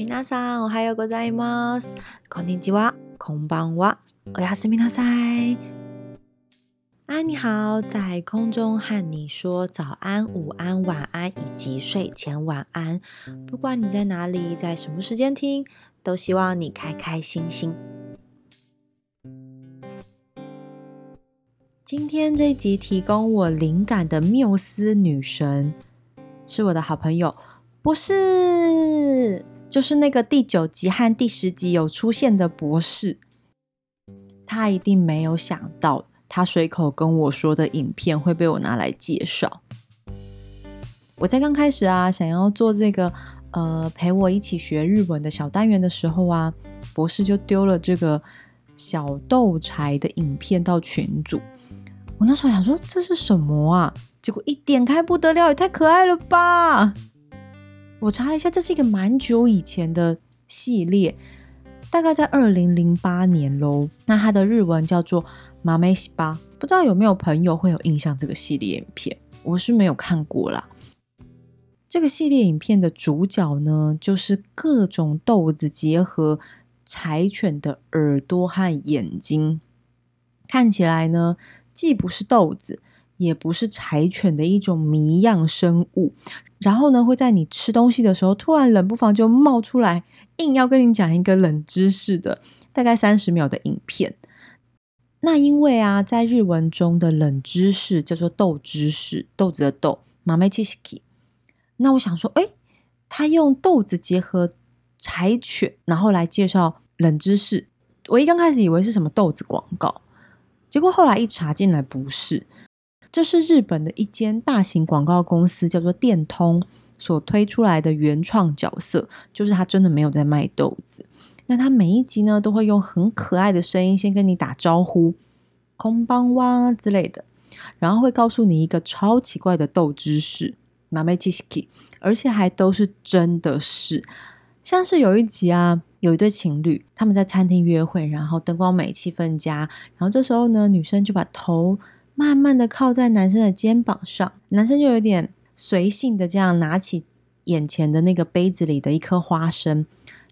皆さん、おはようございます。こんにちは、こんばんは。おやすみなさい。安，你好，在空中和你说早安、午安、晚安以及睡前晚安。不管你在哪里，在什么时间听，都希望你开开心心。今天这一集提供我灵感的缪斯女神是我的好朋友，不是， 就是那个第九集和第十集有出现的博士。他一定没有想到，他随口跟我说的影片会被我拿来介绍。我在刚开始啊，想要做这个呃陪我一起学日文的小单元的时候啊，博士就丢了这个小豆柴的影片到群组。我那时候想说这是什么啊？结果一点开不得了，也太可爱了吧！我查了一下，这是一个蛮久以前的系列，大概在二零零八年喽。那它的日文叫做《马梅西巴》，不知道有没有朋友会有印象这个系列影片？我是没有看过啦。这个系列影片的主角呢，就是各种豆子结合柴犬的耳朵和眼睛，看起来呢。既不是豆子，也不是柴犬的一种谜样生物，然后呢，会在你吃东西的时候，突然冷不防就冒出来，硬要跟你讲一个冷知识的，大概三十秒的影片。那因为啊，在日文中的冷知识叫做豆知识，豆子的豆，马梅奇西基。那我想说，哎，他用豆子结合柴犬，然后来介绍冷知识。我一刚开始以为是什么豆子广告。结果后来一查进来，不是，这是日本的一间大型广告公司，叫做电通所推出来的原创角色，就是他真的没有在卖豆子。那他每一集呢，都会用很可爱的声音先跟你打招呼，空邦哇之类的，然后会告诉你一个超奇怪的豆知识，马梅奇斯基，而且还都是真的是，像是有一集啊。有一对情侣，他们在餐厅约会，然后灯光美，气氛佳。然后这时候呢，女生就把头慢慢的靠在男生的肩膀上，男生就有点随性的这样拿起眼前的那个杯子里的一颗花生，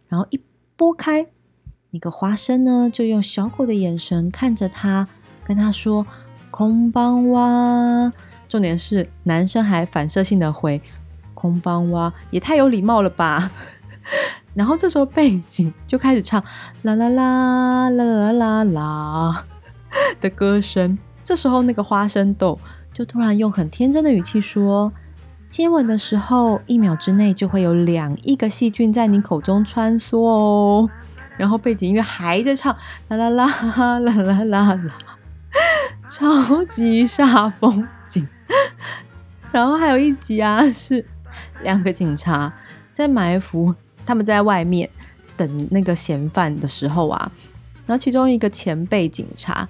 然后一拨开那个花生呢，就用小狗的眼神看着他，跟他说“空邦哇”。重点是男生还反射性的回“空邦哇”，也太有礼貌了吧。然后这时候背景就开始唱啦啦啦啦啦啦啦的歌声。这时候那个花生豆就突然用很天真的语气说：“接吻的时候，一秒之内就会有两亿个细菌在你口中穿梭哦。”然后背景音乐还在唱啦啦啦啦啦啦啦，超级煞风景。然后还有一集啊，是两个警察在埋伏。他们在外面等那个嫌犯的时候啊，然后其中一个前辈警察，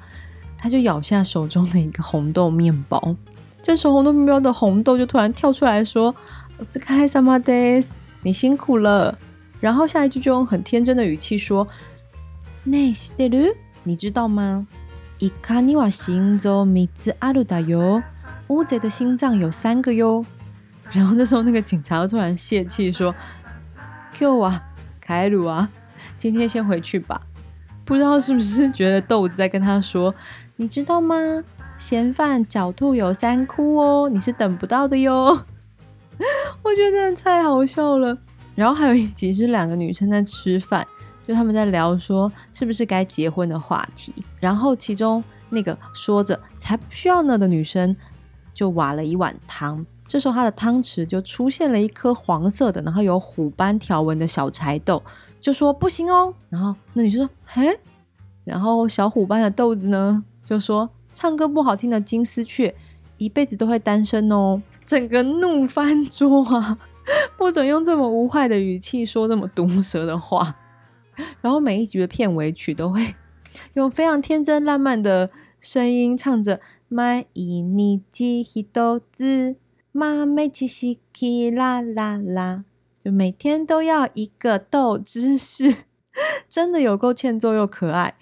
他就咬下手中的一个红豆面包。这时候红豆面包的红豆就突然跳出来说：“我是卡莱萨马德斯，你辛苦了。”然后下一句就用很天真的语气说：“内西德鲁，你知道吗？伊卡尼瓦心中米兹阿鲁达哟，乌贼的心脏有三个哟。”然后那时候那个警察突然泄气说。Q 啊，凯鲁啊，今天先回去吧。不知道是不是觉得豆子在跟他说：“你知道吗？嫌犯狡兔有三窟哦，你是等不到的哟。”我觉得太好笑了。然后还有一集是两个女生在吃饭，就他们在聊说是不是该结婚的话题。然后其中那个说着“才不需要呢”的女生就挖了一碗汤。这时候，她的汤匙就出现了一颗黄色的，然后有虎斑条纹的小柴豆，就说不行哦。然后那女生说：“嘿。”然后小虎斑的豆子呢，就说：“唱歌不好听的金丝雀，一辈子都会单身哦。”整个怒翻桌啊！不准用这么无害的语气说这么毒舌的话。然后每一集的片尾曲都会用非常天真烂漫的声音唱着“买一尼基一豆子”。妈咪七西奇啦啦啦，就每天都要一个豆知识，真的有够欠揍又可爱。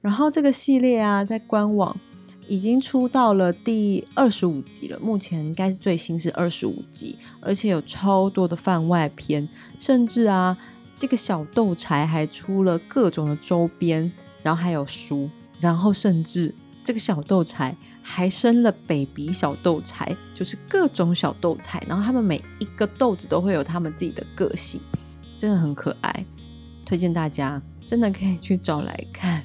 然后这个系列啊，在官网已经出到了第二十五集了，目前应该是最新是二十五集，而且有超多的番外篇，甚至啊，这个小豆柴还出了各种的周边，然后还有书，然后甚至这个小豆柴还生了 baby 小豆柴，就是各种小豆柴，然后他们每一个豆子都会有他们自己的个性，真的很可爱，推荐大家真的可以去找来看。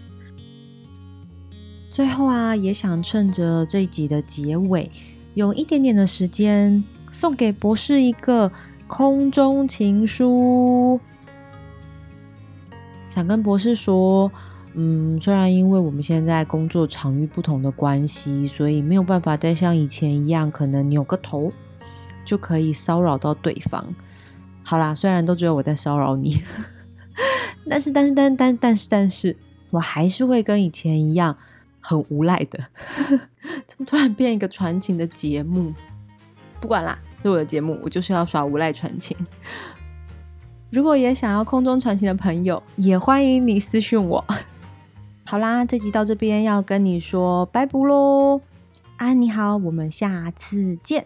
最后啊，也想趁着这一集的结尾，用一点点的时间送给博士一个空中情书。想跟博士说，嗯，虽然因为我们现在工作场域不同的关系，所以没有办法再像以前一样，可能扭个头就可以骚扰到对方。好啦，虽然都只有我在骚扰你，但是但是但但但是但是，我还是会跟以前一样很无赖的。怎么突然变一个传情的节目？不管啦，是我的节目，我就是要耍无赖传情。如果也想要空中传情的朋友，也欢迎你私讯我。好啦，这集到这边要跟你说拜拜喽，安你好，我们下次见。